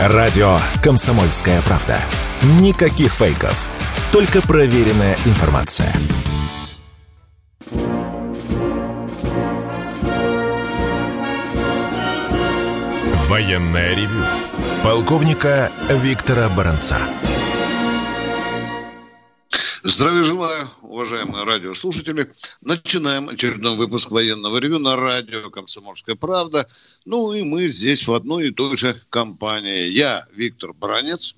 Радио «Комсомольская правда». Никаких фейков. Только проверенная информация. Военная ревю. Полковника Виктора Баранца. Здравия желаю, уважаемые радиослушатели. Начинаем очередной выпуск военного ревю на радио «Комсомольская правда». Ну и мы здесь в одной и той же компании. Я Виктор Бранец.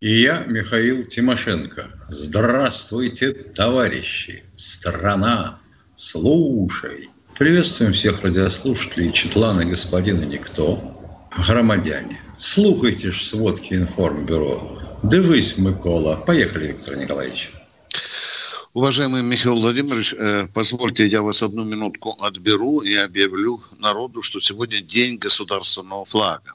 И я Михаил Тимошенко. Здравствуйте, товарищи. Страна, слушай. Приветствуем всех радиослушателей Четлана господина Никто. Громадяне, слухайте ж сводки информбюро. Дивись, Микола. Поехали, Виктор Николаевич. Уважаемый Михаил Владимирович, э, позвольте, я вас одну минутку отберу и объявлю народу, что сегодня день государственного флага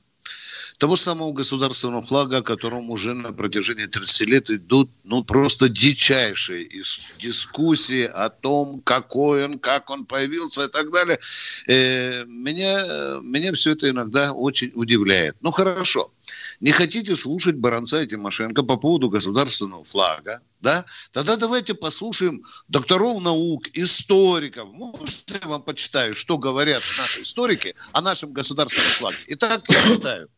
того самого государственного флага, о котором уже на протяжении 30 лет идут ну, просто дичайшие дискуссии о том, какой он, как он появился и так далее. Э, меня, меня все это иногда очень удивляет. Ну, хорошо. Не хотите слушать Баранца и Тимошенко по поводу государственного флага, да? Тогда давайте послушаем докторов наук, историков. Может, я вам почитаю, что говорят наши историки о нашем государственном флаге. Итак, я читаю.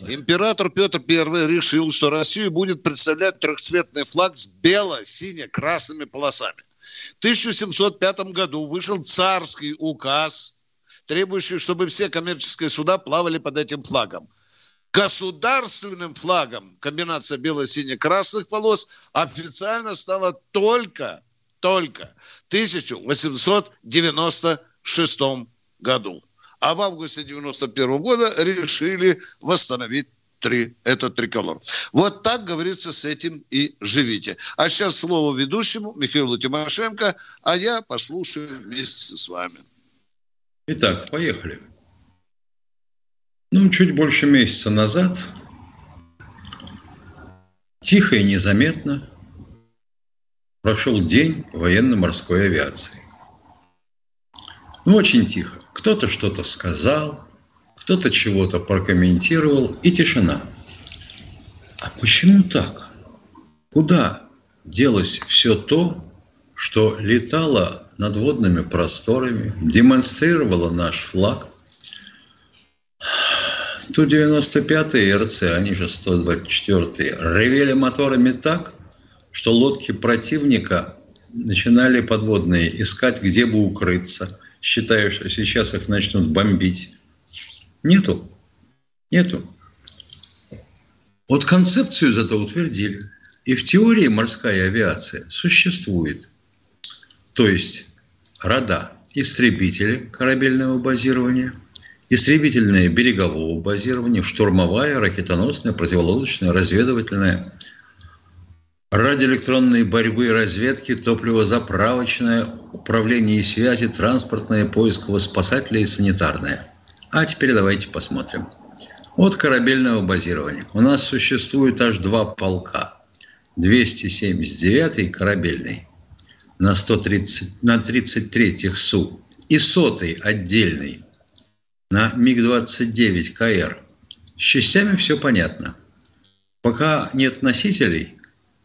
Император Петр I решил, что Россию будет представлять трехцветный флаг с бело-сине-красными полосами. В 1705 году вышел царский указ, требующий, чтобы все коммерческие суда плавали под этим флагом. Государственным флагом комбинация бело-сине-красных полос официально стала только, только в 1896 году а в августе 91 года решили восстановить три, этот триколор. Вот так, говорится, с этим и живите. А сейчас слово ведущему Михаилу Тимошенко, а я послушаю вместе с вами. Итак, поехали. Ну, чуть больше месяца назад, тихо и незаметно, прошел день военно-морской авиации. Ну, очень тихо. Кто-то что-то сказал, кто-то чего-то прокомментировал, и тишина. А почему так? Куда делось все то, что летало над водными просторами, демонстрировало наш флаг? Ту-95 РЦ, они же 124 ревели моторами так, что лодки противника начинали подводные искать, где бы укрыться – считаю, что сейчас их начнут бомбить. Нету. Нету. Вот концепцию зато утвердили. И в теории морская авиация существует. То есть рода истребители корабельного базирования, истребительное берегового базирования, штурмовая, ракетоносная, противолодочная, разведывательная, радиоэлектронной борьбы и разведки, топливозаправочное, управление и связи, транспортное, поисково-спасательное и санитарное. А теперь давайте посмотрим. От корабельного базирования. У нас существует аж два полка. 279 корабельный на, 130, на 33-х СУ и сотый отдельный на МиГ-29 КР. С частями все понятно. Пока нет носителей –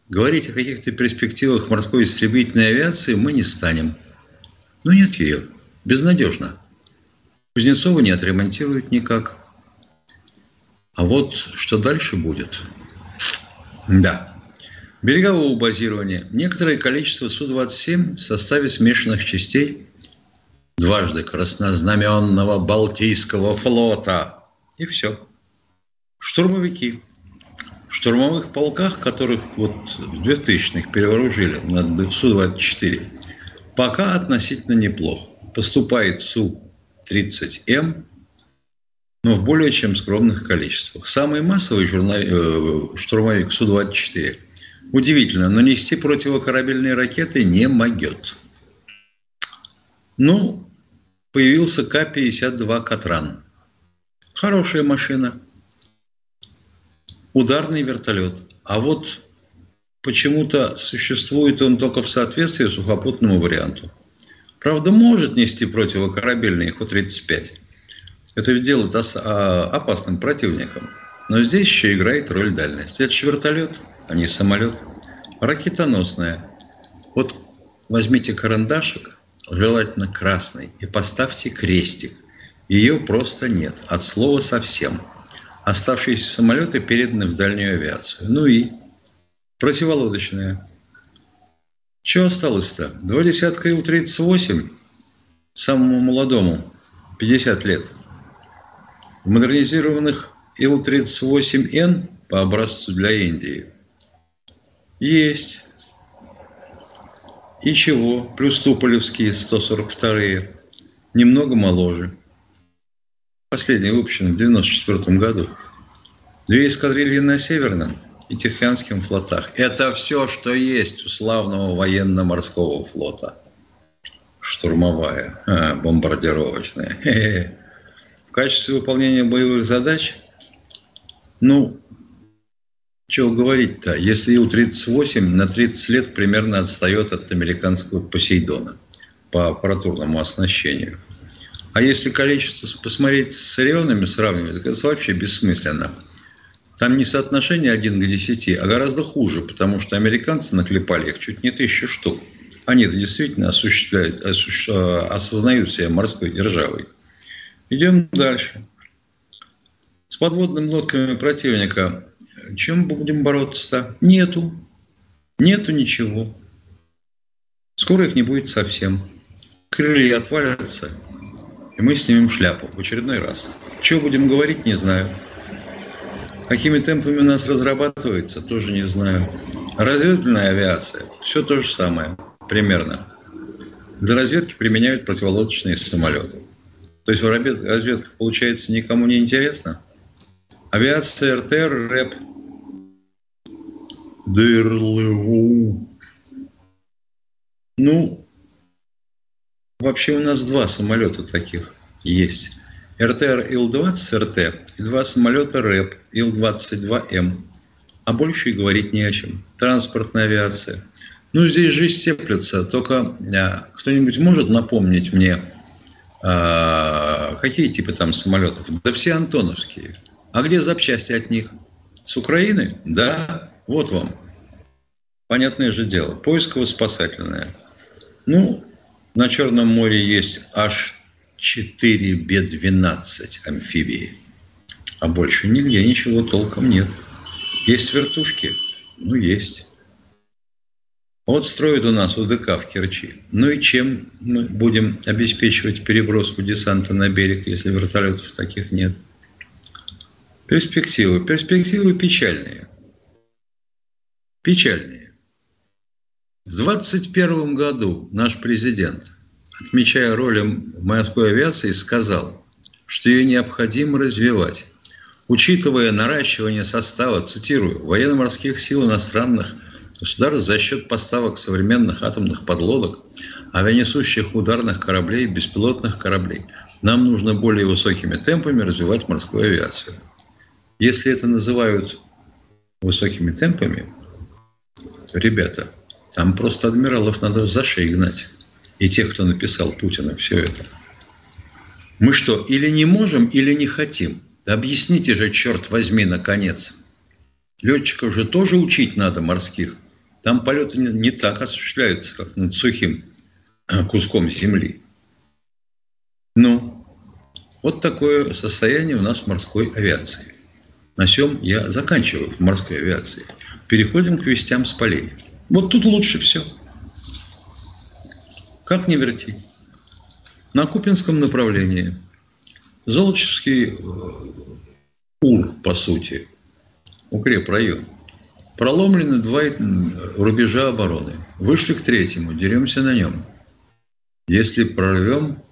Говорить о каких-то перспективах морской истребительной авиации мы не станем. Но нет ее. Безнадежно. Кузнецова не отремонтируют никак. А вот что дальше будет? Да. Берегового базирования. Некоторое количество Су-27 в составе смешанных частей дважды краснознаменного Балтийского флота. И все. Штурмовики в штурмовых полках, которых вот в 2000-х перевооружили на Су-24, пока относительно неплохо. Поступает Су-30М, но в более чем скромных количествах. Самый массовый журнал, э, штурмовик Су-24 удивительно, но нести противокорабельные ракеты не могет. Ну, появился К-52 «Катран». Хорошая машина – ударный вертолет. А вот почему-то существует он только в соответствии сухопутному варианту. Правда, может нести противокорабельный Ху-35. Это делает а, опасным противником. Но здесь еще играет роль дальность. Это же вертолет, а не самолет. Ракетоносная. Вот возьмите карандашик, желательно красный, и поставьте крестик. Ее просто нет, от слова совсем. Оставшиеся самолеты переданы в дальнюю авиацию. Ну и противолодочная. Что осталось-то? Два десятка Ил-38, самому молодому, 50 лет. Модернизированных Ил-38Н по образцу для Индии есть. И чего? Плюс Туполевские 142-е. Немного моложе. Последний выпущен в 94 году. Две эскадрильи на Северном и Тихоокеанском флотах. Это все, что есть у славного военно-морского флота. Штурмовая, а, бомбардировочная. В качестве выполнения боевых задач, ну, чего говорить-то, если Ил-38 на 30 лет примерно отстает от американского Посейдона по аппаратурному оснащению. А если количество посмотреть с районами сравнивать, так это вообще бессмысленно. Там не соотношение 1 к 10, а гораздо хуже, потому что американцы наклепали их чуть не тысячу штук. Они действительно осуществляют, осущ... А, осознают себя морской державой. Идем дальше. С подводными лодками противника чем будем бороться-то? Нету. Нету ничего. Скоро их не будет совсем. Крылья отвалятся, и мы снимем шляпу в очередной раз. Что будем говорить, не знаю. Какими темпами у нас разрабатывается, тоже не знаю. Разведывательная авиация, все то же самое, примерно. Для разведки применяют противолодочные самолеты. То есть разведка, получается, никому не интересна. Авиация РТР, РЭП ДРЛУ. Ну, вообще у нас два самолета таких есть. РТР Ил-20 РТ и два самолета РЭП Ил-22М. А больше и говорить не о чем. Транспортная авиация. Ну, здесь жизнь теплится. Только а, кто-нибудь может напомнить мне, а, какие типы там самолетов? Да все антоновские. А где запчасти от них? С Украины? Да. Вот вам. Понятное же дело. Поисково-спасательное. Ну, на Черном море есть аж 4 Б-12 амфибии. А больше нигде ничего толком нет. Есть вертушки? Ну, есть. Вот строят у нас УДК в Керчи. Ну и чем мы будем обеспечивать переброску десанта на берег, если вертолетов таких нет? Перспективы. Перспективы печальные. Печальные. В 2021 году наш президент, отмечая роль морской авиации, сказал, что ее необходимо развивать. Учитывая наращивание состава, цитирую, военно-морских сил иностранных государств за счет поставок современных атомных подлодок, авианесущих ударных кораблей, беспилотных кораблей, нам нужно более высокими темпами развивать морскую авиацию. Если это называют высокими темпами, ребята, там просто адмиралов надо за шею гнать. И тех, кто написал Путина все это. Мы что, или не можем, или не хотим? Да объясните же, черт возьми, наконец. Летчиков же тоже учить надо, морских. Там полеты не так осуществляются, как над сухим э, куском земли. Ну, вот такое состояние у нас морской авиации. На чем я заканчиваю в морской авиации. Переходим к вестям с полей. Вот тут лучше все. Как не верти. На Купинском направлении Золочевский э, УР, по сути, укрепрайон. Проломлены два рубежа обороны. Вышли к третьему, деремся на нем. Если прорвем,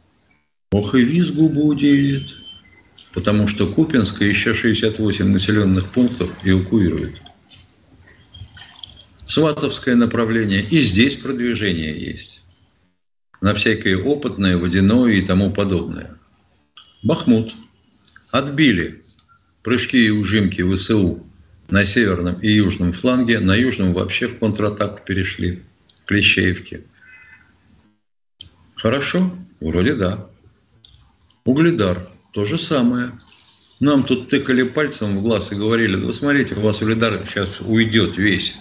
ох и визгу будет потому что Купинск и еще 68 населенных пунктов эвакуируют. Сватовское направление, и здесь продвижение есть. На всякое опытное, водяное и тому подобное. Бахмут. Отбили прыжки и ужимки ВСУ на северном и южном фланге. На южном вообще в контратаку перешли. В Клещеевке. Хорошо? Вроде да. Угледар. То же самое. Нам тут тыкали пальцем в глаз и говорили, ну, смотрите, у вас Улидар сейчас уйдет весь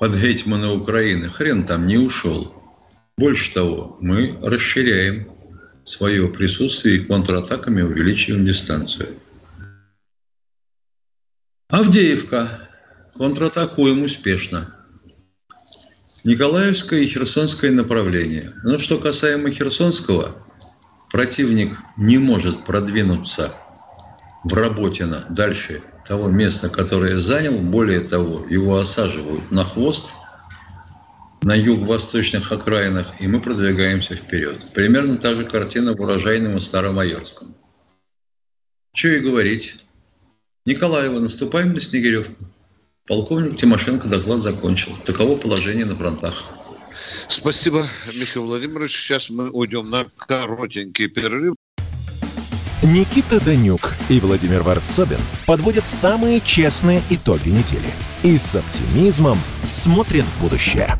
под гетьмана Украины. Хрен там не ушел. Больше того, мы расширяем свое присутствие и контратаками увеличиваем дистанцию. Авдеевка. Контратакуем успешно. Николаевское и Херсонское направление. Но что касаемо Херсонского, противник не может продвинуться в Работино дальше того места, которое занял. Более того, его осаживают на хвост на юго-восточных окраинах, и мы продвигаемся вперед. Примерно та же картина в Урожайном и Старомайорском. Что и говорить. Николаева, наступаем на Снегиревку. Полковник Тимошенко доклад закончил. Таково положение на фронтах. Спасибо, Михаил Владимирович. Сейчас мы уйдем на коротенький перерыв. Никита Данюк и Владимир Варсобин подводят самые честные итоги недели. И с оптимизмом смотрят в будущее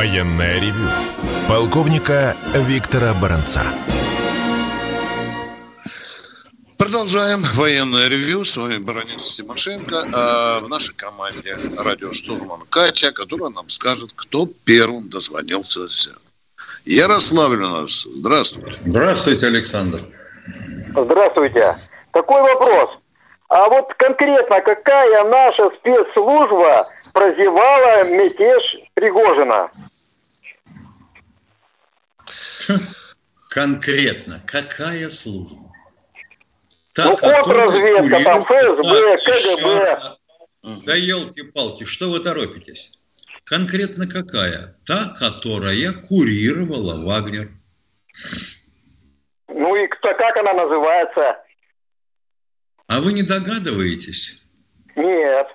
Военное ревю полковника Виктора Баранца. Продолжаем военное ревью. С вами Баранец Тимошенко. А в нашей команде радиоштурман Катя, которая нам скажет, кто первым дозвонился. Ярославль у нас. Здравствуйте. Здравствуйте, Александр. Здравствуйте. Такой вопрос. А вот конкретно какая наша спецслужба прозевала мятеж Пригожина? Конкретно, какая служба? Та, ну, контрразведка, там ФСБ, КГБ. Да елки-палки, что вы торопитесь? Конкретно какая? Та, которая курировала Вагнер. Ну и кто, как она называется? А вы не догадываетесь? Нет.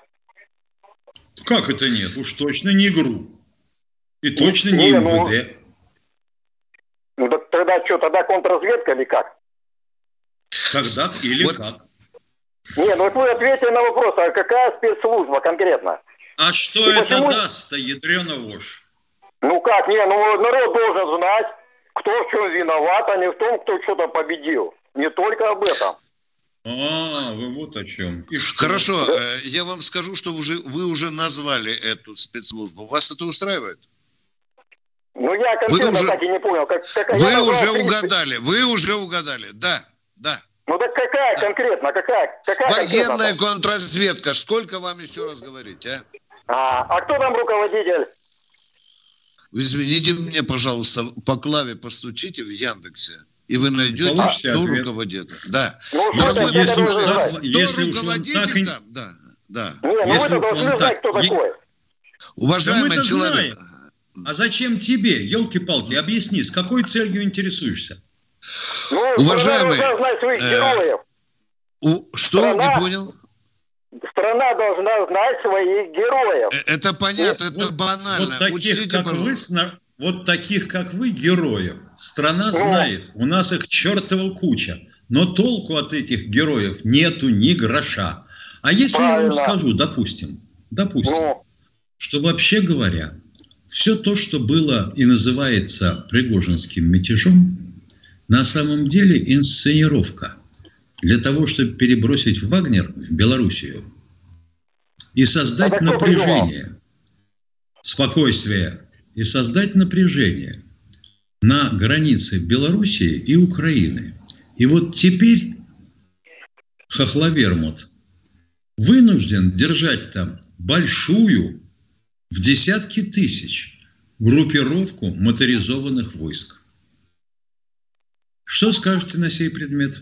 Как это нет? Уж точно не ГРУ. И точно не, не МВД. Ну, ну тогда что, тогда контрразведка или как? Тогда или вот. как? Не, ну вы ответьте на вопрос, а какая спецслужба конкретно? А что И это почему... даст-то, ядрена вошь? Ну как, не, ну народ должен знать, кто в чем виноват, а не в том, кто что-то победил. Не только об этом. А, вы вот о чем. И что? Хорошо, да? Э, я вам скажу, что уже, вы уже назвали эту спецслужбу. Вас это устраивает? Ну, я конкретно вы уже, так и не понял. Как, как, вы назвал, уже угадали, вы уже угадали, да, да. Ну так какая конкретно, какая? какая Военная конкретно? контрразведка, сколько вам еще раз говорить, а? А, а кто там руководитель? Извините мне, пожалуйста, по клаве постучите в Яндексе и вы найдете, Получите кто ответ. руководит. Да. Ну, Дорогой, если, уж так, кто если уж он так... там, да, да. Не, ну если вы должны знать, кто такой. Уважаемый да человек. Знаем. А зачем тебе, елки-палки, объясни, с какой целью интересуешься? Ну, Уважаемый, страна знать своих э, героев. У, что, страна, не понял? Страна должна знать своих героев. Э, это понятно, вот, это банально. Вот таких, Учтите, как пожалуйста. вы, вот таких, как вы, героев, страна знает. У нас их чертова куча. Но толку от этих героев нету ни гроша. А если Правильно. я вам скажу, допустим, допустим, ну. что вообще говоря, все то, что было и называется Пригожинским мятежом, на самом деле инсценировка для того, чтобы перебросить Вагнер в Белоруссию и создать а напряжение, спокойствие. И создать напряжение на границе Белоруссии и Украины. И вот теперь Хохловермут вынужден держать там большую, в десятки тысяч, группировку моторизованных войск. Что скажете на сей предмет?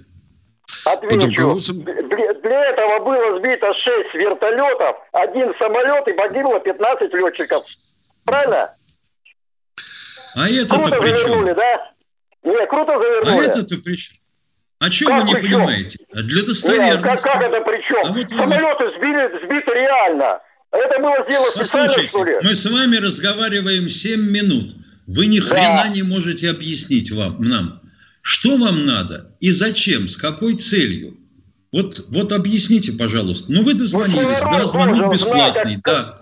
Отвечу. Для, для этого было сбито 6 вертолетов, один самолет и погибло 15 летчиков. Правильно? А это-то при чем? да? Не, круто завернули. А это-то при чем? А что вы не понимаете? Для достоверности. Нет, как, как это при чем? А вот Самолеты вы... сбили, сбиты реально. Это было сделано специально, что ли? мы с вами разговариваем 7 минут. Вы ни хрена да. не можете объяснить вам, нам, что вам надо и зачем, с какой целью. Вот, вот объясните, пожалуйста. Ну, вы дозвонились, ну, да, звонок бесплатный, да.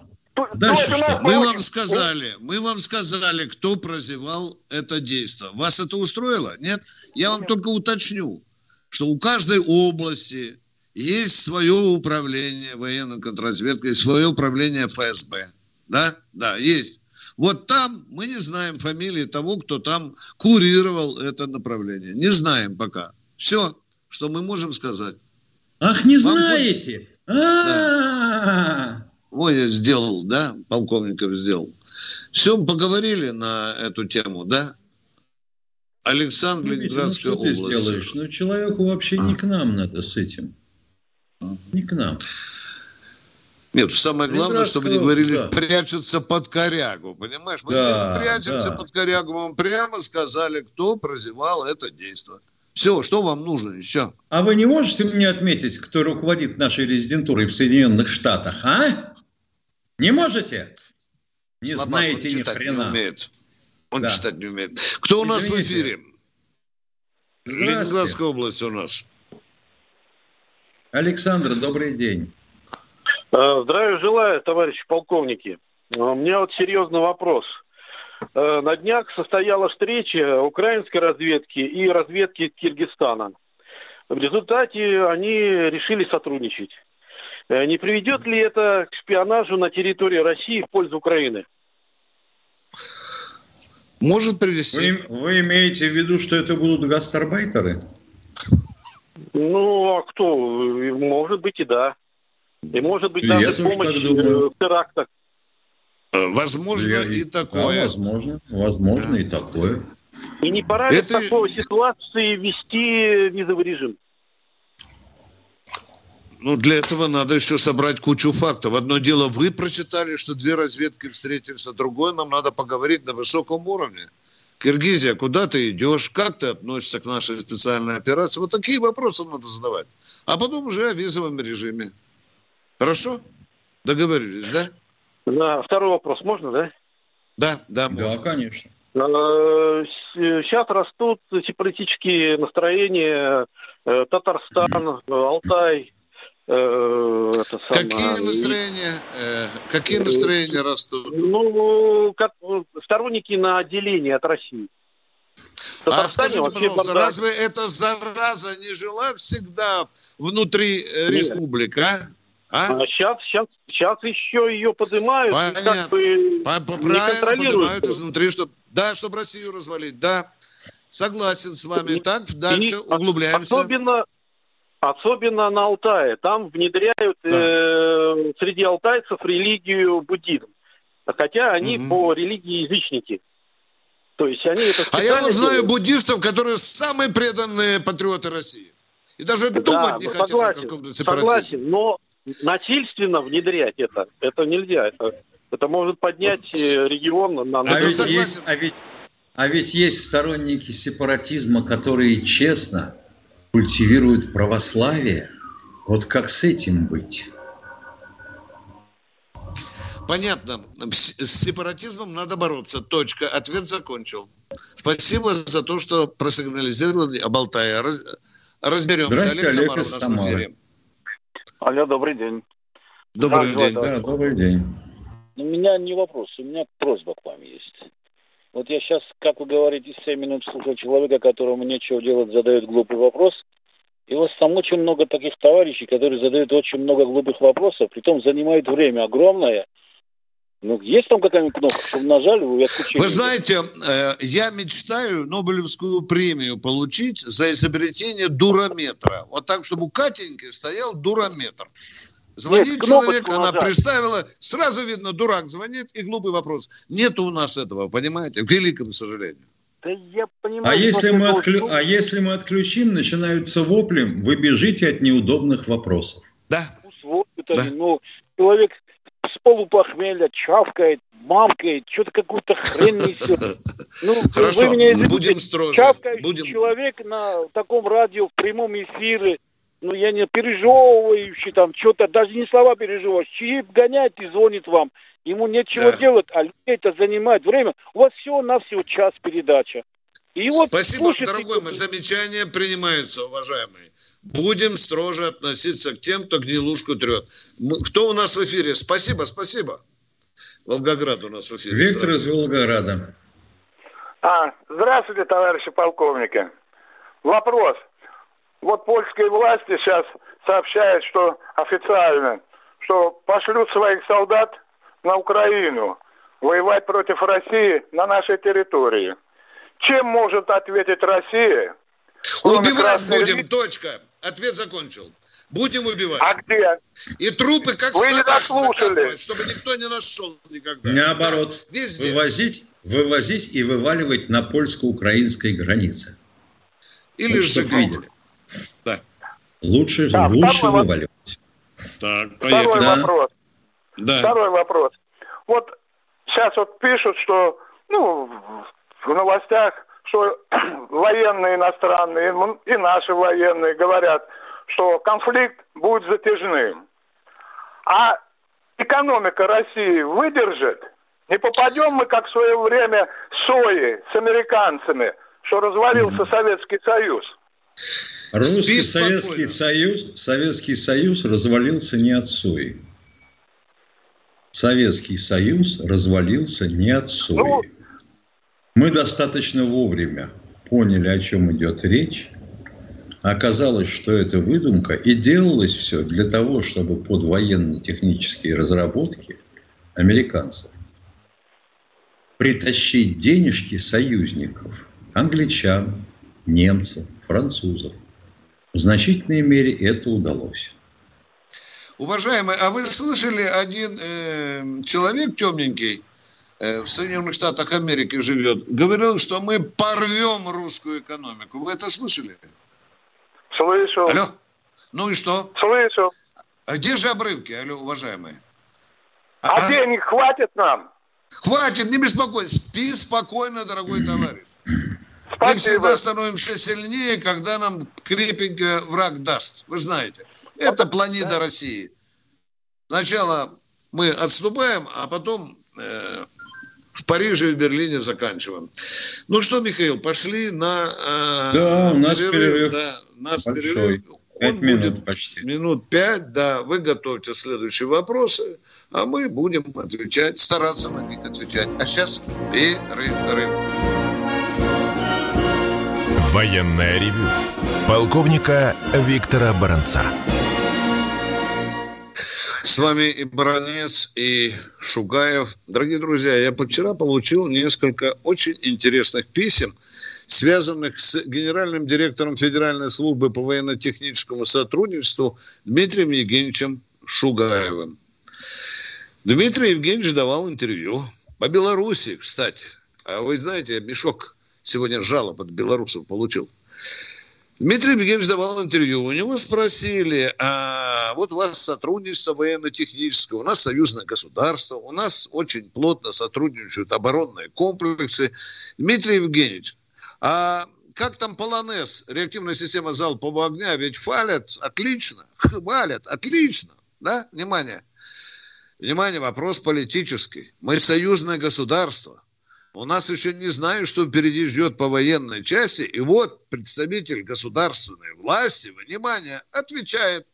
Дальше что? Мы вам сказали, мы вам сказали, кто прозевал это действие. Вас это устроило? Нет? Я вам только уточню, что у каждой области есть свое управление военной контрразведкой, свое управление ФСБ. Да? Да, есть. Вот там мы не знаем фамилии того, кто там курировал это направление. Не знаем пока. Все, что мы можем сказать. Ах, не Вам знаете? Да. Ой, я сделал, да, полковников сделал. Все, поговорили на эту тему, да? Александр, ну, Ленинградская ну, что область. ты сделаешь? Ну, человеку вообще не к нам надо с этим. Не к нам. Нет, самое главное, чтобы не говорили, да. прячутся под корягу, понимаешь? Мы да, прячемся да. под корягу, мы вам прямо сказали, кто прозевал это действие. Все, что вам нужно еще? А вы не можете мне отметить, кто руководит нашей резидентурой в Соединенных Штатах, а? Не можете? Не Слабак, знаете ни хрена. Не умеет. Он да. читать не умеет. Кто у нас в эфире? Ленинградская область у нас. Александр, добрый день. Э, здравия желаю, товарищи полковники. Э, у меня вот серьезный вопрос. Э, на днях состоялась встреча украинской разведки и разведки Киргизстана. В результате они решили сотрудничать. Не приведет ли это к шпионажу на территории России в пользу Украины? Может привести. Вы, вы имеете в виду, что это будут гастарбайтеры? Ну, а кто? Может быть и да. И может быть даже помощь э, в терактах. Э, возможно Я, и такое. Да, возможно, возможно да. и такое. И не пора ли Это... в такой ситуации ввести визовый режим? Ну, для этого надо еще собрать кучу фактов. Одно дело, вы прочитали, что две разведки встретились, а другое нам надо поговорить на высоком уровне. Киргизия, куда ты идешь? Как ты относишься к нашей специальной операции? Вот такие вопросы надо задавать. А потом уже о визовом режиме. Хорошо? Договорились, да? Да, второй вопрос можно, да? Да, да, можно. Да, конечно. Сейчас растут эти политические настроения. Э, Татарстан, Алтай. Э, это самое... Какие настроения? Э, какие настроения растут? Ну, как сторонники на отделение от России. А скажите, пожалуйста, разве эта зараза не жила всегда внутри республик, а? А? сейчас, сейчас, сейчас еще ее поднимают. Понятно. Как бы По -по Правильно поднимают изнутри, чтобы, да, чтобы Россию развалить. Да, согласен с вами. Так, дальше и углубляемся. Особенно, особенно на Алтае. Там внедряют да. э, среди алтайцев религию буддизм. Хотя они угу. по религии язычники. То есть они это А я вот знаю буддистов, которые самые преданные патриоты России. И даже да, думать не хотят согласен, о каком-то сепаратизме. Согласен, но насильственно внедрять это, это нельзя. Это, это может поднять э, регион на... А ведь, есть, а, ведь, а ведь есть сторонники сепаратизма, которые честно культивируют православие. Вот как с этим быть? Понятно. С сепаратизмом надо бороться. Точка. Ответ закончил. Спасибо за то, что просигнализировали об Алтае. Раз, разберемся. Олег Самара у нас в эфире. Алло, добрый день. Добрый день. Да, добрый день. У меня не вопрос, у меня просьба к вам есть. Вот я сейчас, как вы говорите, 7 минут слушал человека, которому нечего делать, задает глупый вопрос. И у вас там очень много таких товарищей, которые задают очень много глупых вопросов, притом занимают время огромное – ну, есть там какая-нибудь кнопка, чтобы нажали, вы отключили? Вы знаете, э, я мечтаю Нобелевскую премию получить за изобретение дурометра. Вот так, чтобы у Катеньки стоял дурометр. Звонит Нет, человек, она нажать. представила, сразу видно, дурак звонит и глупый вопрос. Нет у нас этого, понимаете, к великому сожалению. Да я понимаю, а, если мы отклю... а если мы отключим, начинаются вопли, вы бежите от неудобных вопросов. Да. Да. ну человек с полупохмелья чавкает, мамкает, что-то какую-то хрень несет. Ну, Хорошо, вы меня извините, будем строже. Чавкающий будем... человек на таком радио в прямом эфире, ну, я не пережевывающий там что-то, даже не слова переживаешь, чип гоняет и звонит вам. Ему нечего да. делать, а людей это занимает время. У вас всего на всего час передача. И вот Спасибо, слушайте, дорогой мой, замечания принимаются, уважаемые. Будем строже относиться к тем, кто гнилушку трет. Кто у нас в эфире? Спасибо, спасибо. Волгоград у нас в эфире. Виктор из Волгограда. А, здравствуйте, товарищи полковники. Вопрос. Вот польские власти сейчас сообщают, что официально, что пошлют своих солдат на Украину воевать против России на нашей территории. Чем может ответить Россия? Убивать будем, религии? точка. Ответ закончил. Будем убивать. А где? И трупы как Вы не дослушали. чтобы никто не нашел никогда. Наоборот. Везде. Вывозить, вывозить и вываливать на польско-украинской границе. Или вот, же видели. Да. Лучше, да, лучше вываливать. Так, поехали. Второй да. вопрос. Да. Второй вопрос. Вот сейчас вот пишут, что ну, в новостях, что военные иностранные и наши военные говорят, что конфликт будет затяжным. А экономика России выдержит? Не попадем мы, как в свое время, сои с американцами, что развалился Советский Союз? Русский Советский Союз, Советский Союз развалился не от сои. Советский Союз развалился не от сои. Ну, Мы достаточно вовремя поняли, о чем идет речь. Оказалось, что это выдумка, и делалось все для того, чтобы под военно-технические разработки американцев притащить денежки союзников, англичан, немцев, французов. В значительной мере это удалось. Уважаемый, а вы слышали, один э, человек темненький э, в Соединенных Штатах Америки живет, говорил, что мы порвем русскую экономику. Вы это слышали? Слышу. Алло? Ну и что? Слышу. А где же обрывки, алло, уважаемые? А, а денег хватит нам? Хватит, не беспокойся. Спи спокойно, дорогой товарищ. Спасибо. Мы всегда становимся сильнее, когда нам крепенько враг даст. Вы знаете. Это планета да. России. Сначала мы отступаем, а потом э, в Париже и в Берлине заканчиваем. Ну что, Михаил, пошли на э, Да, у нас перерыв. перерыв да, у нас большой. перерыв. Пять Он минут будет почти. Минут пять, да. Вы готовьте следующие вопросы, а мы будем отвечать, стараться на них отвечать. А сейчас перерыв. Военная ревю. Полковника Виктора Баранца. С вами и Баранец, и Шугаев. Дорогие друзья, я вчера получил несколько очень интересных писем, связанных с генеральным директором Федеральной службы по военно-техническому сотрудничеству Дмитрием Евгеньевичем Шугаевым. Дмитрий Евгеньевич давал интервью по Беларуси, кстати. А вы знаете, мешок сегодня жалоб от белорусов получил – Дмитрий Евгеньевич давал интервью. У него спросили, а вот у вас сотрудничество военно-техническое, у нас союзное государство, у нас очень плотно сотрудничают оборонные комплексы. Дмитрий Евгеньевич, а как там полонез, реактивная система залпового огня, ведь фалят отлично, валят отлично, да, внимание. Внимание, вопрос политический. Мы союзное государство. У нас еще не знаю, что впереди ждет по военной части. И вот представитель государственной власти, внимание, отвечает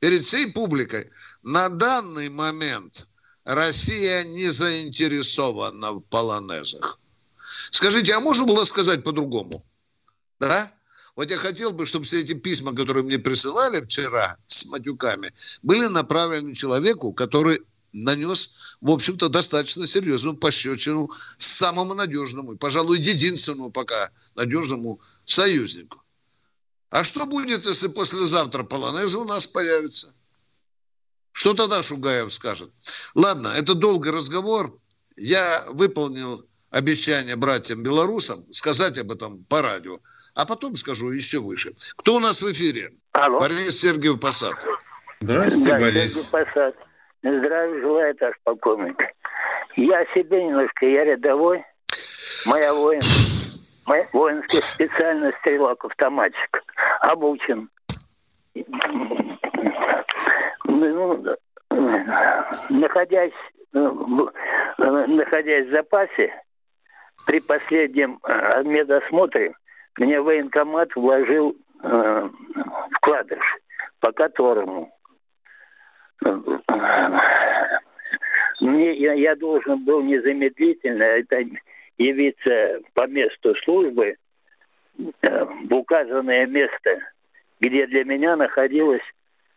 перед всей публикой. На данный момент Россия не заинтересована в полонезах. Скажите, а можно было сказать по-другому? Да? Вот я хотел бы, чтобы все эти письма, которые мне присылали вчера с матюками, были направлены человеку, который нанес, в общем-то, достаточно серьезную пощечину самому надежному, пожалуй, единственному пока надежному союзнику. А что будет, если послезавтра полонезы у нас появится? Что тогда Шугаев скажет? Ладно, это долгий разговор. Я выполнил обещание братьям-белорусам сказать об этом по радио. А потом скажу еще выше. Кто у нас в эфире? Алло. Борис Сергеев Посад. Здравствуйте, Борис. Посад. Здравия желаю, товарищ полковник. Я себе немножко, я рядовой. Моя воин, моя воинская специальность стрелок-автоматчик. Обучен. Ну, находясь, находясь в запасе, при последнем э, медосмотре мне военкомат вложил э, вкладыш, по которому мне, я, я должен был незамедлительно это, явиться по месту службы э, в указанное место, где для меня находилось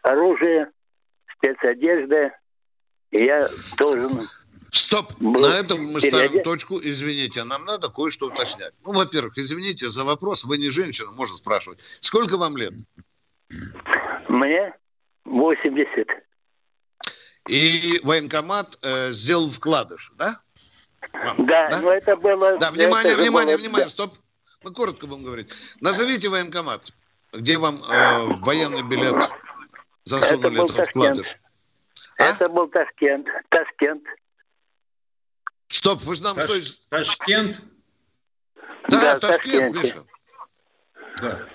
оружие, спецодежда, и я должен Стоп! На этом мы ставим точку. Извините, нам надо кое-что уточнять. Ну, во-первых, извините за вопрос. Вы не женщина, можно спрашивать. Сколько вам лет? Мне 80. И военкомат э, сделал вкладыш, да? Вам, да, да, но это было... Да, внимание, внимание, было... внимание, стоп. Мы коротко будем говорить. Назовите военкомат, где вам э, военный билет засунули этот вкладыш. А? Это был Ташкент. Ташкент. Стоп, вы же нам Таш, что... Ташкент? Да, да Ташкент, Миша. Да.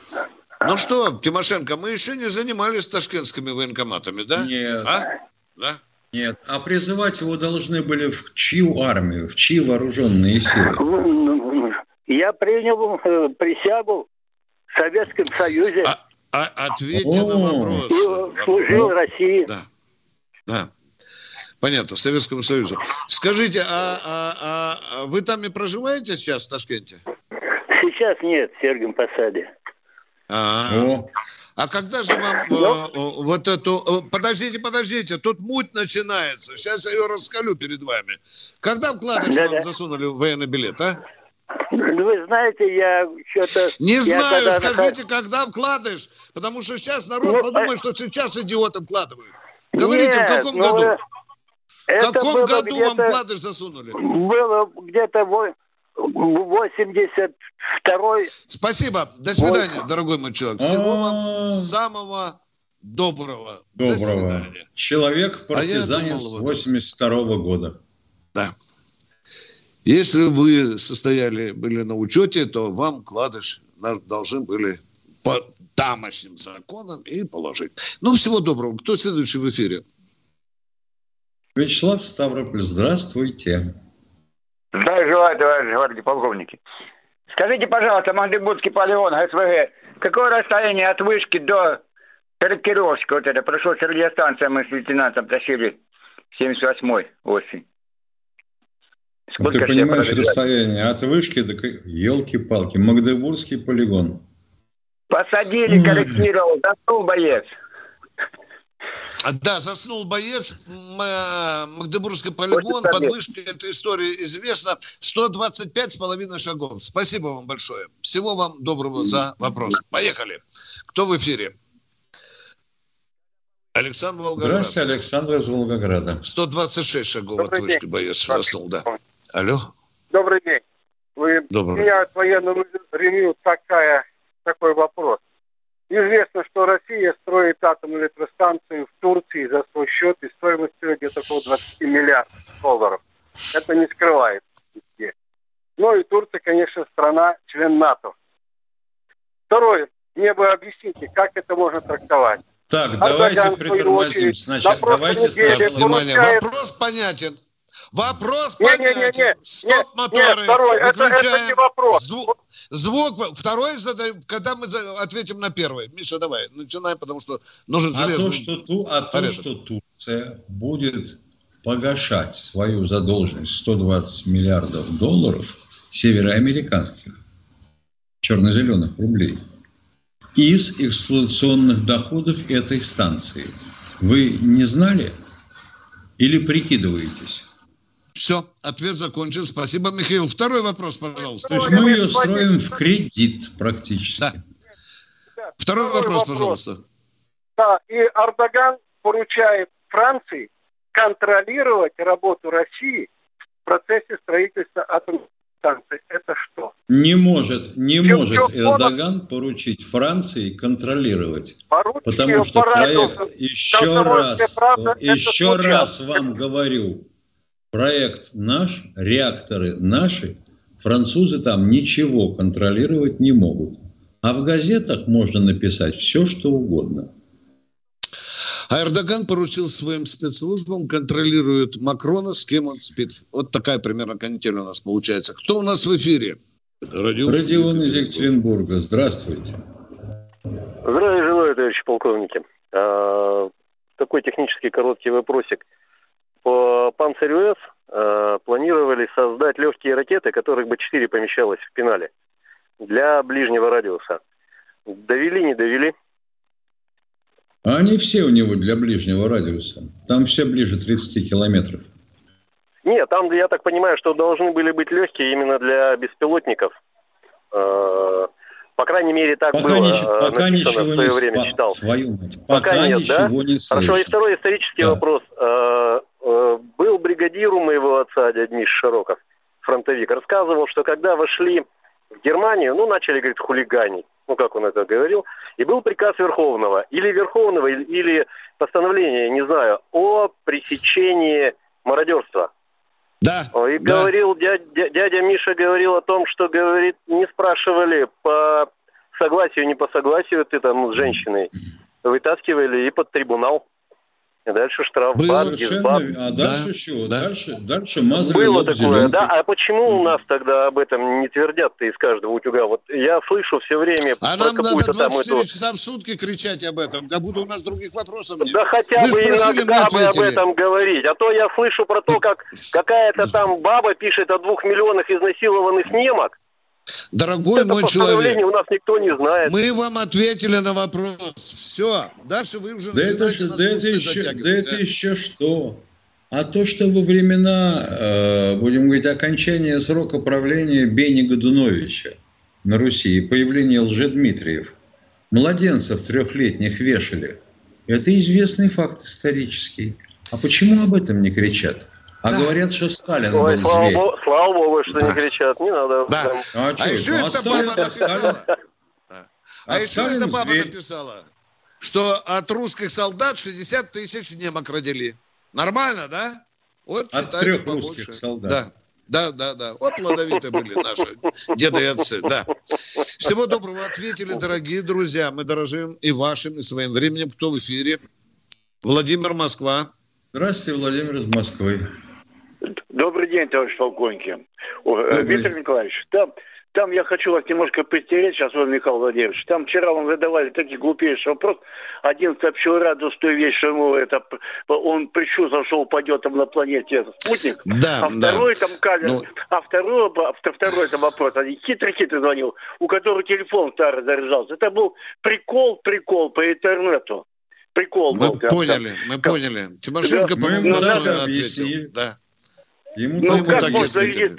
Ну что, Тимошенко, мы еще не занимались ташкентскими военкоматами, да? Нет. А? Да? Нет. А призывать его должны были в чью армию, в чьи вооруженные силы? Ну, ну, ну, я принял э, присягу в Советском Союзе. А, а, ответьте О, на вопрос. И служил России. Да. Да. Понятно, в Советском Союзе. Скажите, а, а, а вы там и проживаете сейчас в Ташкенте? Сейчас нет, в Сергием Посаде. А, -а. когда же вам э, ну? вот эту... Э, подождите, подождите, тут муть начинается. Сейчас я ее раскалю перед вами. Когда вкладыш да, вам да. засунули в военный билет, а? Ну, вы знаете, я что-то... Не знаю, когда скажите, нахожу... когда вкладыш? Потому что сейчас народ ну, подумает, а... что сейчас идиоты вкладывают. Говорите, Нет, в каком ну, году? В каком году вам вкладыш засунули? Было где-то 82-й. Спасибо. До свидания, 8. дорогой мой человек. Всего вам самого доброго. Доброго. До свидания. Человек партизанец а 82 -го года. Да. Если вы состояли, были на учете, то вам кладыш должны были по тамошним законам и положить. Ну, всего доброго. Кто следующий в эфире? Вячеслав Ставрополь, здравствуйте. Здравия желаю, товарищи гвардии полковники. Скажите, пожалуйста, Магдебургский полигон СВГ, какое расстояние от вышки до корректировки, вот это, пришлось радиостанция, мы с лейтенантом тащили 78-й осень. Сколько Ты понимаешь расстояние от вышки до... Елки-палки, Магдебургский полигон. Посадили, корректировал, заснул боец. А, да, заснул боец. Магдебургский полигон, под вышкой эта история известна. 125 с половиной шагов. Спасибо вам большое. Всего вам доброго за вопрос. Поехали. Кто в эфире? Александр Волгоград. Здравствуйте, Александр из Волгограда. 126 шагов Добрый от вышки день. боец заснул, да. Алло. Добрый день. Вы, Добрый. У меня от военного ревью такая, такой вопрос. Известно, что Россия строит атомную электростанцию в Турции за свой счет и стоимостью где-то около 20 миллиардов долларов. Это не скрывает. Ну и Турция, конечно, страна, член НАТО. Второе. Мне бы объясните, как это можно трактовать. Так, Эрдоган, давайте притормозим. Значит, давайте... Внимание, вопрос понятен. Вопрос не, понятен. Не, не, не, Стоп, моторы. Нет, второй, это, это не вопрос. Звук, звук, второй задаем, когда мы ответим на первый. Миша, давай, начинай, потому что нужен железный а то, что, ту, а то, что Турция будет погашать свою задолженность 120 миллиардов долларов североамериканских черно-зеленых рублей из эксплуатационных доходов этой станции. Вы не знали или прикидываетесь? Все, ответ закончен. Спасибо, Михаил. Второй вопрос, пожалуйста. То есть мы ее строим в кредит практически. Да. Второй, Второй вопрос, вопрос, пожалуйста. Да, и Эрдоган поручает Франции контролировать работу России в процессе строительства атомной радиостанции – это что? Не может, не чем, может Эрдоган он... поручить Франции контролировать. Поручил потому что проект, еще раз, еще раз вам говорю, проект наш, реакторы наши, французы там ничего контролировать не могут. А в газетах можно написать все, что угодно. А Эрдоган поручил своим спецслужбам, контролирует Макрона, с кем он спит. Вот такая примерно канитель у нас получается. Кто у нас в эфире? Родион, Родион из Екатеринбурга. Здравствуйте. Здравия желаю, товарищи полковники. А, такой технический короткий вопросик. По Панцирю С а, планировали создать легкие ракеты, которых бы 4 помещалось в пенале для ближнего радиуса. Довели, не довели? А они все у него для ближнего радиуса. Там все ближе 30 километров. Нет, там, я так понимаю, что должны были быть легкие именно для беспилотников. Э, по крайней мере, так пока было ничего, э, пока ничего в свое не время спа- читал. Свою мать. Пока, пока нет, ничего да? не слышно. Хорошо, и второй исторический да. вопрос. Э, был бригадир у моего отца, дядя Миш Широков, фронтовик, рассказывал, что когда вошли в Германию, ну, начали, говорит, хулиганить ну как он это говорил, и был приказ Верховного, или Верховного, или постановление, не знаю, о пресечении мародерства. Да. И да. говорил, дядя, дядя Миша говорил о том, что, говорит, не спрашивали по согласию, не по согласию ты там с женщиной, вытаскивали и под трибунал. Дальше штраф Было совершенно, а дальше да, что? Да. Дальше, дальше мазали Было такое, зеленкой. да. А почему у нас тогда об этом не твердят-то из каждого утюга? Вот я слышу все время А нам надо 24 там часа в сутки кричать об этом, как будто у нас других вопросов нет. Да хотя Вы бы спросили, иногда бы об этом говорить. А то я слышу про то, как какая-то там баба пишет о двух миллионах изнасилованных немок. Дорогой это мой человек, у нас никто не знает. Мы вам ответили на вопрос. Все. Дальше вы уже да это, да это, еще, да это еще что? А то, что во времена, э, будем говорить, окончания срока правления Бени Годуновича на Руси и появления Лжедмитриев, младенцев трехлетних вешали. Это известный факт исторический. А почему об этом не кричат? А да. говорят, что Сталин Ой, был слава зверь. Богу, слава Богу, что да. не кричат, не надо. Да. А, а еще ну, эта баба написала. А, а еще эта баба зверь. написала, что от русских солдат 60 тысяч немок родили. Нормально, да? Вот от трех побольше. русских солдат. Да. Да, да, да. Вот плодовиты были наши деды и отцы, да. Всего доброго ответили, дорогие друзья. Мы дорожим и вашим, и своим временем. Кто в эфире? Владимир Москва. Здравствуйте, Владимир из Москвы. Добрый день, товарищ полковники. Э, Добрый. Виктор Николаевич, там, там я хочу вас немножко постереть, сейчас он Михаил Владимирович. Там вчера вам задавали такие глупейшие вопросы. Один сообщил радостную вещь, что ему это, он предчувствовал, что упадет там на планете спутник. Да, а второй да. там камера, ну... а второй, второй там вопрос, один хитрый-хитрый звонил, у которого телефон старый заряжался. Это был прикол, прикол по интернету. Прикол мы был. Поняли, мы поняли. Тимошенко, да, по-моему, достойно ответил. Да. Ему ну, как так можно есть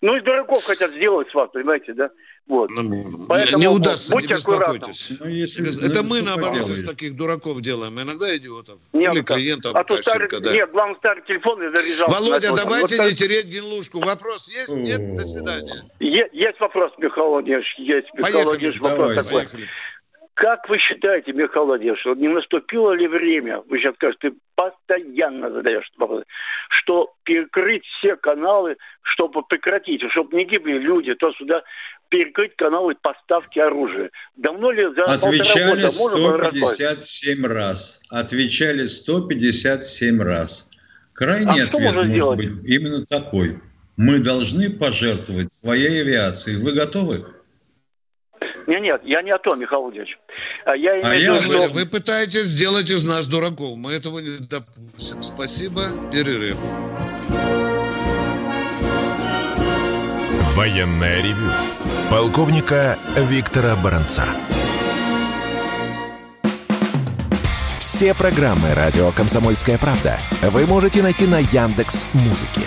Ну, из дураков хотят сделать с вас, понимаете, да? Вот. Ну, Поэтому не удастся, не беспокойтесь. Ну, если, Это ну, мы, наоборот, из таких дураков делаем. Иногда идиотов. Нет, Или клиентов. А тут старый, да. Нет, главное, старый телефон и заряжал. Володя, знаете, давайте вот, не тереть генлушку. Вопрос есть? Нет? До свидания. Есть, есть вопрос, Михаил Владимирович. Есть, Михаил Владимирович, вопрос такой. Поехали. Как вы считаете, Михаил Владимирович, не наступило ли время, вы сейчас скажете, постоянно задаешь вопрос, что перекрыть все каналы, чтобы прекратить, чтобы не гибли люди, то сюда перекрыть каналы поставки оружия. Давно ли за Отвечали 157 раз. Отвечали 157 раз. Крайний а ответ может делать? быть именно такой. Мы должны пожертвовать своей авиацией. Вы готовы? Нет, нет, я не о том, Михаил Владимирович. А я а я, виду, что... Вы пытаетесь сделать из нас дураков. Мы этого не допустим. Спасибо. Перерыв. Военная ревю. Полковника Виктора Баранца. Все программы радио Комсомольская правда вы можете найти на Яндекс Музыке.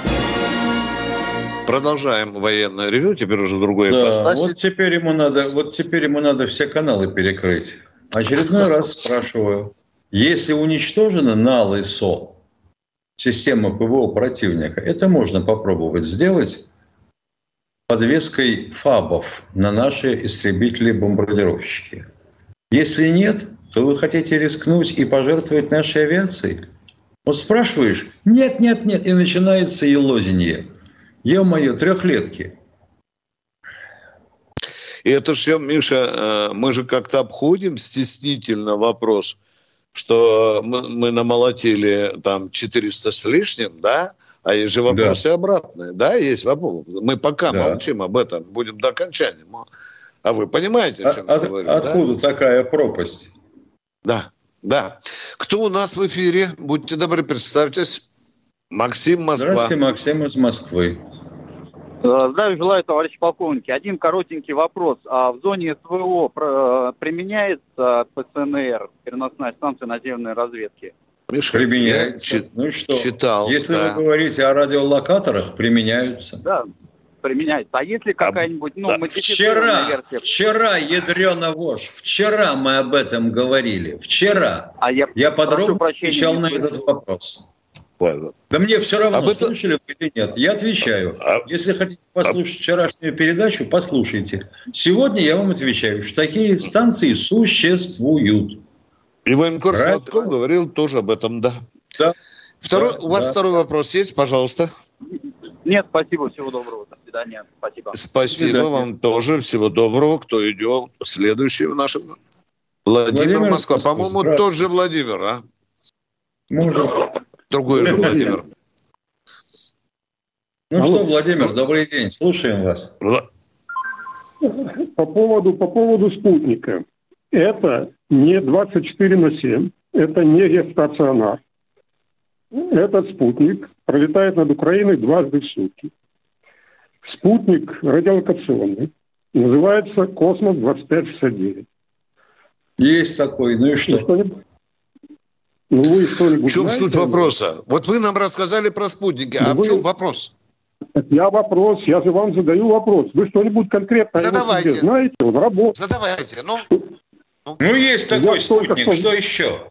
Продолжаем военное ревю, теперь уже другой да, ипостаси. Вот теперь ему надо, вот теперь ему надо все каналы перекрыть. Очередной раз спрашиваю, если уничтожена НАЛ и СО, система ПВО противника, это можно попробовать сделать подвеской ФАБов на наши истребители-бомбардировщики. Если нет, то вы хотите рискнуть и пожертвовать нашей авиацией? Вот спрашиваешь, нет, нет, нет, и начинается елозинье. Е-мое, трехлетки. И это все, Миша, э, мы же как-то обходим стеснительно вопрос, что мы, мы намолотили там 400 с лишним, да, а есть же вопросы да. обратные, да, есть вопрос. Мы пока да. молчим об этом, будем до окончания. А вы понимаете, о чем а, я говорю? Откуда да? такая пропасть? Да, да. Кто у нас в эфире? Будьте добры, представьтесь. Максим Москва. Здравствуйте, Максим из Москвы. Э, здравия желаю, товарищ полковники. Один коротенький вопрос. А в зоне СВО применяется ПСНР, переносная станция наземной разведки? Миша, применяется. ну и что? Читал. Если да. вы говорите о радиолокаторах, применяются. Да, применяется. А если какая-нибудь, ну, да. Вчера, версия... вчера, ядрена вошь, вчера мы об этом говорили. Вчера. А я, я подробно отвечал на этот вопрос. Да мне все равно, Об это... слушали вы или нет. Я отвечаю. А... Если хотите послушать а... вчерашнюю передачу, послушайте. Сегодня я вам отвечаю, что такие станции существуют. И военкор Сладков говорил тоже об этом, да. Да. Второй, да, у вас да. второй вопрос есть, пожалуйста. Нет, спасибо, всего доброго, до свидания, спасибо. Спасибо вам тоже, всего доброго. Кто идет? Следующий в нашем... Владимир, Владимир Москва. По-моему, тот же Владимир, а? Может. Другой же Владимир. Ну Алло. что, Владимир, добрый день, слушаем вас. По поводу, по поводу спутника. Это не 24 на 7, это не геостационар. Этот спутник пролетает над Украиной дважды в сутки. Спутник радиолокационный называется «Космос-2569». Есть такой, ну и что? Ну, вы что-нибудь В чем знаете? суть вопроса? Вот вы нам рассказали про спутники, а вы... в чем вопрос? Я вопрос, я же вам задаю вопрос. Вы что-нибудь конкретно Задавайте. знаете? Он работает. Задавайте. Ну, ну, ну есть такой я спутник, что... что еще?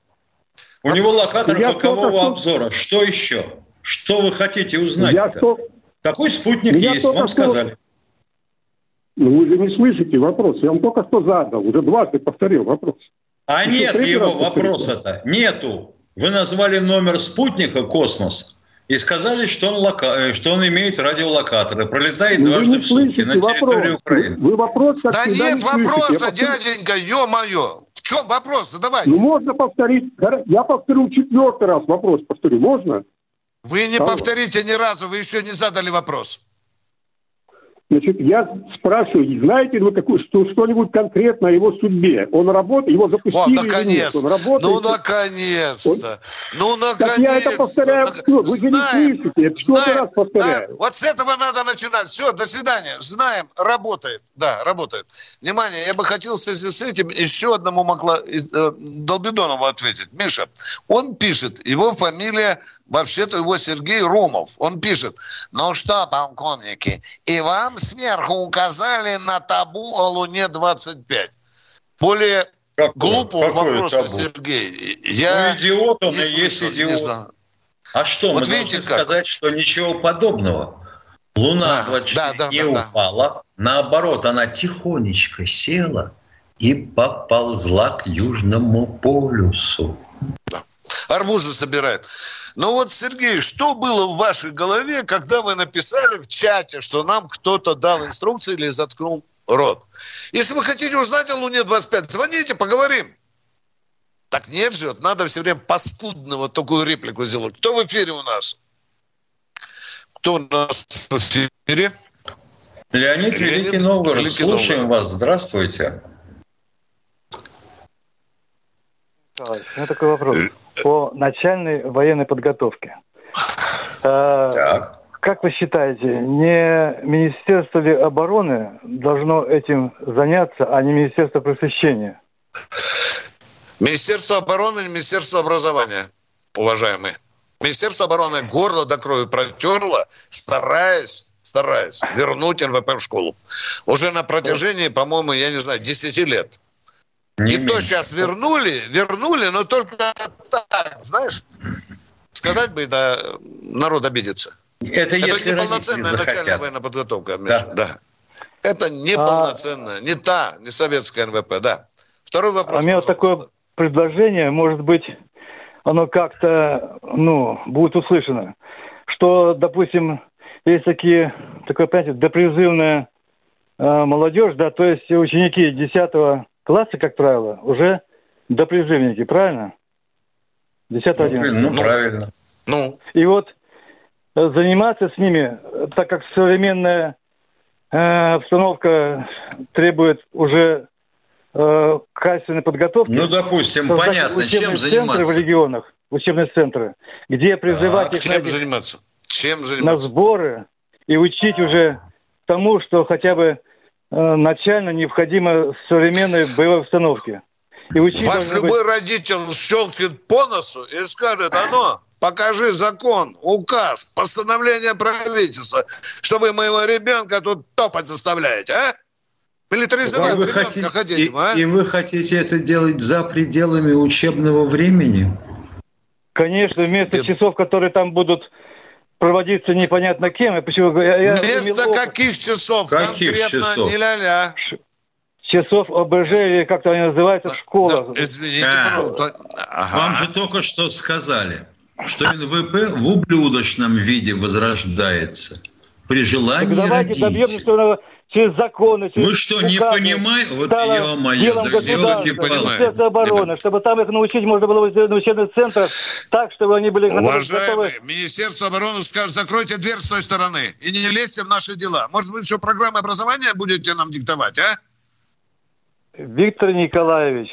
У а него локатор я бокового что... обзора. Что еще? Что вы хотите узнать? Я то... Такой спутник я есть, вам сказали. Ну, вы же не слышите вопрос. Я вам только что задал, уже дважды повторил вопрос. А Еще нет его вопроса-то, нету. Вы назвали номер спутника «Космос» и сказали, что он, лока... Э, что он имеет радиолокаторы, пролетает ну, дважды в сутки на территории вопрос. Украины. Вы, вы вопрос да нет не вопроса, я дяденька, ё-моё. В чем вопрос? Задавайте. Ну, можно повторить. Я повторю четвертый раз вопрос. Повторю, можно? Вы не Алло. повторите ни разу, вы еще не задали вопрос. Значит, я спрашиваю, знаете ли вы какую, что, что-нибудь конкретно о его судьбе? Он работает, его запустили вот, наконец. Он работает. Ну, наконец-то. Он... Ну, наконец-то. Так я это повторяю. Так... Вы же не слышите. Я знаем, раз повторяю. Да. Вот с этого надо начинать. Все, до свидания. Знаем, работает. Да, работает. Внимание, я бы хотел в связи с этим еще одному могла э, Долбидонову ответить. Миша, он пишет, его фамилия Вообще-то его Сергей Ромов. Он пишет, ну что, полковники, и вам сверху указали на табу о Луне-25. Более какое, глупого какое вопроса, табу? Сергей. Я ну, идиот он и есть идиот. А что, вот мы видите, должны как? сказать, что ничего подобного. Луна да, 24 да, да, не да, упала, да. наоборот, она тихонечко села и поползла к Южному полюсу. Да. Арбузы собирают. Ну вот, Сергей, что было в вашей голове, когда вы написали в чате, что нам кто-то дал инструкции или заткнул рот? Если вы хотите узнать о Луне-25, звоните, поговорим. Так нет же, надо все время паскудного такую реплику сделать. Кто в эфире у нас? Кто у нас в эфире? Леонид, Леонид Великий Новгород. Великий Слушаем Новгород. вас. Здравствуйте. У меня такой вопрос по начальной военной подготовке. Э, так. Как вы считаете, не Министерство ли обороны должно этим заняться, а не Министерство просвещения? Министерство обороны, Министерство образования. уважаемые. Министерство обороны горло до крови протерло, стараясь стараясь вернуть НВП в школу. Уже на протяжении, по-моему, я не знаю, 10 лет. Не и меньше. то сейчас вернули, вернули, но только так, знаешь, сказать бы, да, народ обидится. Это, Это не полноценная начальная военная подготовка, Миша, да. да. Это не а... полноценная, не та, не советская НВП, да. Второй вопрос. А у меня вот такое предложение, может быть, оно как-то, ну, будет услышано, что, допустим, есть такие, такое понятие, допризывная э, молодежь, да, то есть ученики 10 класса, как правило, уже допризывники, правильно? 10 ну, ну, правильно. Ну. И вот э, заниматься с ними, так как современная э, обстановка требует уже э, качественной подготовки. Ну, допустим, понятно, чем заниматься? в регионах, учебные центры, где призывать а, их чем на, заниматься? Чем заниматься? на сборы и учить уже тому, что хотя бы начально необходимо современной боевой обстановке. И Ваш любой быть... родитель щелкнет по носу и скажет, оно, покажи закон, указ, постановление правительства, что вы моего ребенка тут топать заставляете, а? Милитаризовать вы хотите, хотите, и, а? и вы хотите это делать за пределами учебного времени? Конечно, вместо Нет. часов, которые там будут проводиться непонятно кем. И почему, я, Вместо я каких часов? Каких часов? Не ля-ля. Часов ОБЖ, или как-то они называются, школа. Да, извините, а, ага. Вам же только что сказали, что НВП в ублюдочном виде возрождается. При желании так давайте родить. добьемся, через законы, через Вы что, не понимаете? Вот я мое, да, делайте Министерство обороны, чтобы там их научить можно было на учебных центрах так, чтобы они были Уважаемые, готовы. Министерство обороны скажет, закройте дверь с той стороны и не лезьте в наши дела. Может быть, еще программы образования будете нам диктовать, а? Виктор Николаевич,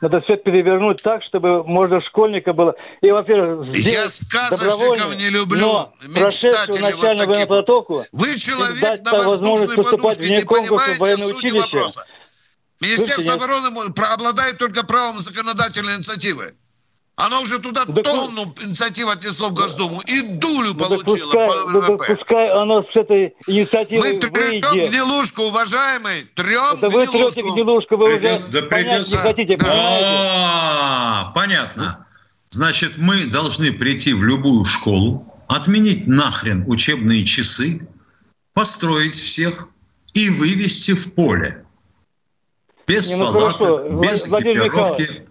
надо все перевернуть так, чтобы можно школьника было. И, во-первых, Я сказочников не люблю, но прошедшую начальную вот подготовку Вы человек на воздушной подушке, не понимаете сути вопроса. Министерство обороны обладает только правом законодательной инициативы. Она уже туда да тонну ну, инициатив отнесло в Госдуму и дулю да получила пускай, по ВВП. Да пускай оно с этой инициативой Мы трем выйдет. гнилушку, уважаемый, трем да гнилушку. вы трете гнилушку, вы уже да понять не хотите, А, понятно. Значит, мы должны прийти в любую школу, отменить нахрен учебные часы, построить всех и вывести в поле. Без не, ну палаток, хорошо. без Владимир экипировки. Михайлович,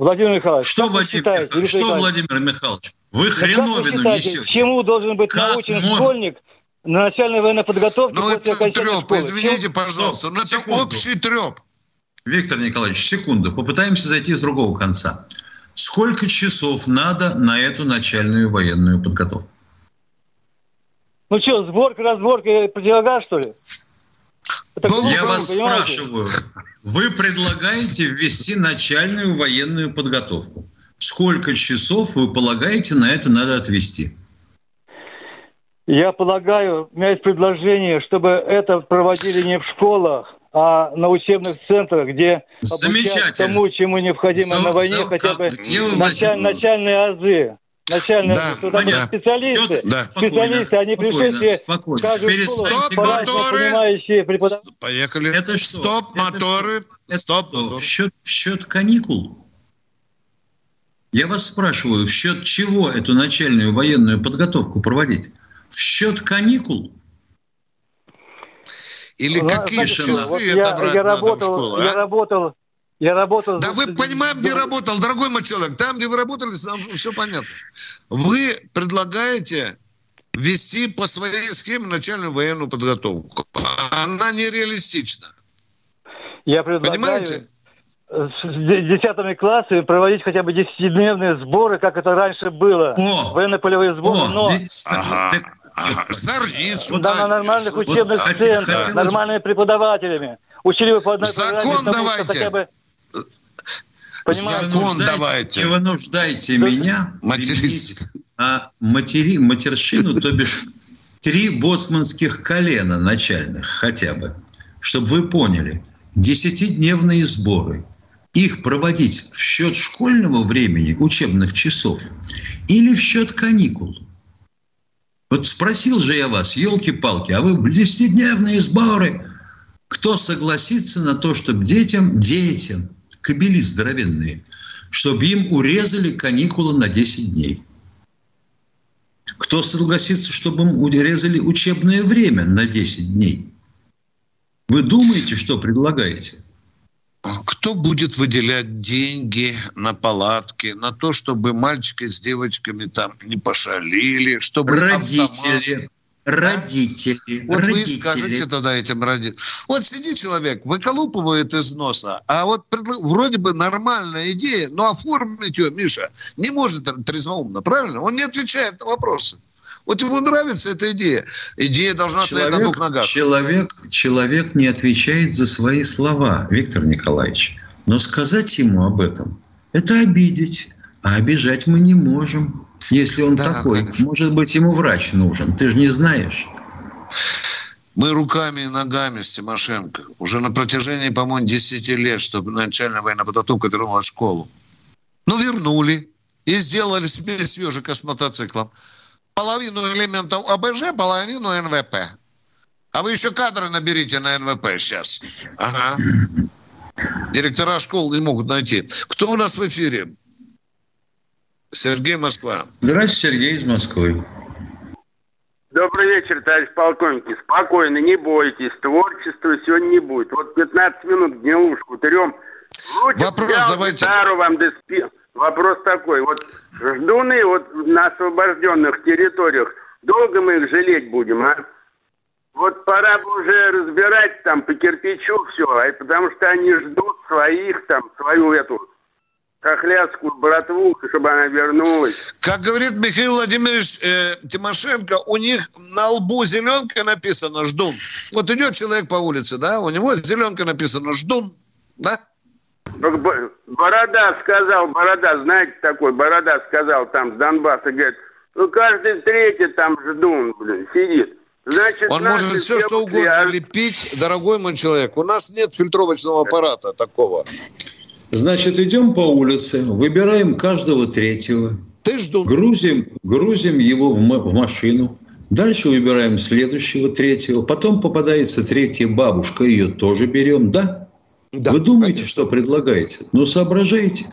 Владимир Михайлович, что, Владимир, считаете, что Владимир Михайлович, вы хреновину вы несете. Чему должен быть как научен может... школьник на начальной военной подготовке ну, после это треп, школы? извините, Чем? пожалуйста, но это общий треп. Виктор Николаевич, секунду, попытаемся зайти с другого конца. Сколько часов надо на эту начальную военную подготовку? Ну что, сборка, разборка противогаз, что ли? Это Я вас понимаете? спрашиваю, вы предлагаете ввести начальную военную подготовку. Сколько часов вы полагаете на это надо отвести? Я полагаю, у меня есть предложение, чтобы это проводили не в школах, а на учебных центрах, где обучают тому, чему необходимо за, на войне, за, хотя бы началь, начальные азы. Начальные да. Понятно. Специалисты, Все, да. специалисты, они пришли спокойно. Перестаньте моторы. Преподав... Поехали. Это что? Стоп, моторы. Это Стоп. Что? В счет, в счет каникул? Я вас спрашиваю, в счет чего эту начальную военную подготовку проводить? В счет каникул? Или ну, какие знаете, часы вот это я, я работал, в школу, а? Я работал, я работал... Да вы понимаем, где работал, дорогой мой человек. Там, где вы работали, все понятно. Вы предлагаете вести по своей схеме начальную военную подготовку. Она нереалистична. Я предлагаю Понимаете? с десятыми классами проводить хотя бы десятидневные сборы, как это раньше было. О, Военно-полевые сборы, о, но... Ага. Так, ага. Зорницу, да, на нормальных учебных вот, центрах, хотелось... нормальными преподавателями. Учили бы по одной Закон программе, давайте. Хотя бы... Понимаете? Закон давайте. Не вынуждайте да. меня материться. А матери, матершину, то бишь три боцманских колена начальных хотя бы, чтобы вы поняли – Десятидневные сборы. их проводить в счет школьного времени, учебных часов, или в счет каникул? Вот спросил же я вас, елки-палки, а вы десятидневные сборы. Кто согласится на то, чтобы детям, детям, кобели здоровенные, чтобы им урезали каникулы на 10 дней? Кто согласится, чтобы им урезали учебное время на 10 дней? Вы думаете, что предлагаете? Кто будет выделять деньги на палатки, на то, чтобы мальчики с девочками там не пошалили, чтобы родители, автомат... родители, вот родители. вы скажете тогда этим родителям. Вот сидит человек, выколупывает из носа, а вот вроде бы нормальная идея, но оформить ее, Миша, не может трезвоумно, правильно? Он не отвечает на вопросы. Вот ему нравится эта идея. Идея должна человек, стоять на двух ногах. Человек, человек не отвечает за свои слова, Виктор Николаевич. Но сказать ему об этом – это обидеть. А обижать мы не можем, если он да, такой. Конечно. Может быть, ему врач нужен. Ты же не знаешь. Мы руками и ногами с Тимошенко уже на протяжении, по-моему, 10 лет, чтобы начальная военная подготовка вернулась в школу. Ну, вернули и сделали себе свежика с мотоциклом половину элементов ОБЖ, половину НВП. А вы еще кадры наберите на НВП сейчас. Ага. Директора школ не могут найти. Кто у нас в эфире? Сергей Москва. Здравствуйте, Сергей из Москвы. Добрый вечер, товарищ полковники. Спокойно, не бойтесь. Творчества сегодня не будет. Вот 15 минут гнилушку трем. Вопрос взял, давайте. Гитару вам да Вопрос такой, вот ждуны вот на освобожденных территориях, долго мы их жалеть будем, а? Вот пора бы уже разбирать там по кирпичу все, а потому что они ждут своих там, свою эту хохлядскую братву, чтобы она вернулась. Как говорит Михаил Владимирович э, Тимошенко, у них на лбу зеленка написано «ждун». Вот идет человек по улице, да, у него зеленка написано «ждун», да? Борода сказал, Борода, знаете такой, Борода сказал там с Донбасса, говорит, ну каждый третий там ждун, блин, сидит. Значит, Он может все, что угодно а... лепить, дорогой мой человек. У нас нет фильтровочного аппарата такого. Значит, идем по улице, выбираем каждого третьего. Ты жду. Грузим, грузим его в, в машину. Дальше выбираем следующего, третьего. Потом попадается третья бабушка, ее тоже берем, да? Да, Вы думаете, конечно. что предлагаете? Ну, соображайте.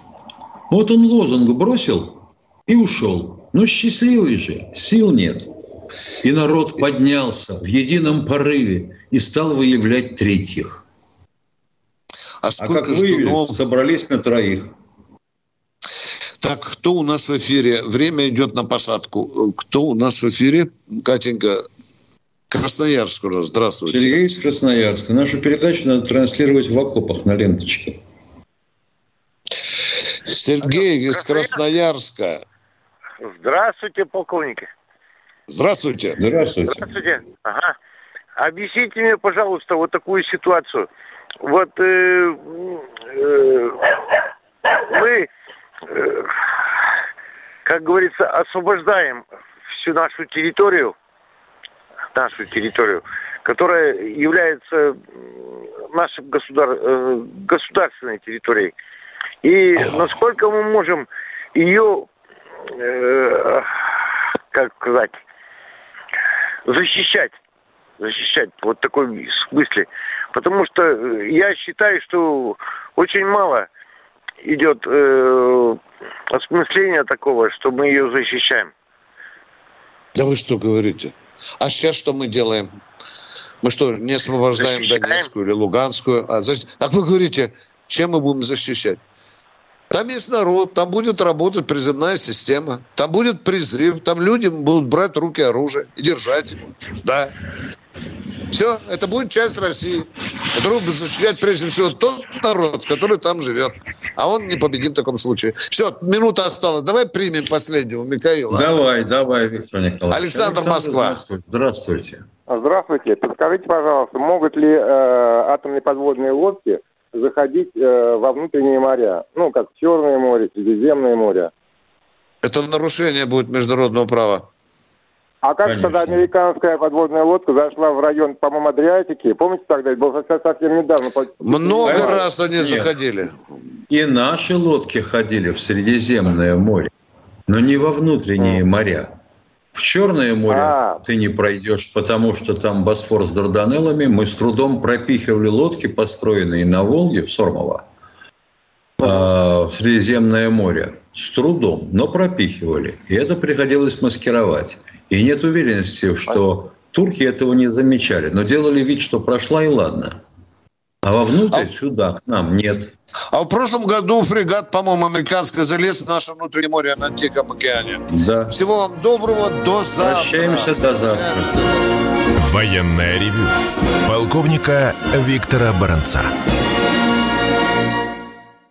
Вот он лозунг бросил и ушел. Ну, счастливый же, сил нет. И народ поднялся в едином порыве и стал выявлять третьих. А, а как ждунов... собрались на троих. Так, кто у нас в эфире? Время идет на посадку. Кто у нас в эфире? Катенька, Красноярск уже. Здравствуйте. Сергей из Красноярска. Нашу передачу надо транслировать в окопах на ленточке. Сергей из Красноярска. Здравствуйте, полковники. Здравствуйте. Здравствуйте. Здравствуйте. Ага. Объясните мне, пожалуйста, вот такую ситуацию. Вот э, э, мы, э, как говорится, освобождаем всю нашу территорию – нашу территорию, которая является нашей государ... Э, государственной территорией. И насколько мы можем ее, э, как сказать, защищать, защищать вот такой смысле. Потому что я считаю, что очень мало идет э, осмысления такого, что мы ее защищаем. Да вы что говорите? А сейчас что мы делаем? Мы что, не освобождаем защищаем. Донецкую или Луганскую? А, защ... а вы говорите, чем мы будем защищать? Там есть народ, там будет работать призывная система, там будет призыв, там люди будут брать руки оружие и держать его. Да. Все, это будет часть России, которую будет защищать прежде всего тот народ, который там живет. А он не победит в таком случае. Все, минута осталась. Давай примем последнего Михаила. Давай, давай, Виктор Николаевич. Александр, Александр Москва. Здравствуйте. Здравствуйте. Подскажите, пожалуйста, могут ли э, атомные подводные лодки заходить э, во внутренние моря, ну, как Черное море, Средиземное море. Это нарушение будет международного права. А как Конечно. тогда американская подводная лодка зашла в район, по-моему, Адриатики? Помните тогда? Это было совсем недавно. Много Понимаете? раз они Нет. заходили. И наши лодки ходили в Средиземное море, но не во внутренние моря. В Черное море а. ты не пройдешь, потому что там Босфор с Дарданеллами. Мы с трудом пропихивали лодки, построенные на Волге, в Сормово, в Средиземное море. С трудом, но пропихивали. И это приходилось маскировать. И нет уверенности, что турки этого не замечали, но делали вид, что прошла и ладно. А вовнутрь, а... сюда, к нам нет. А в прошлом году фрегат, по-моему, американский залез в наше внутреннее море на Тихом океане. Да. Всего вам доброго, до завтра. Прощаемся до завтра. Военная ревю. Полковника Виктора Баранца.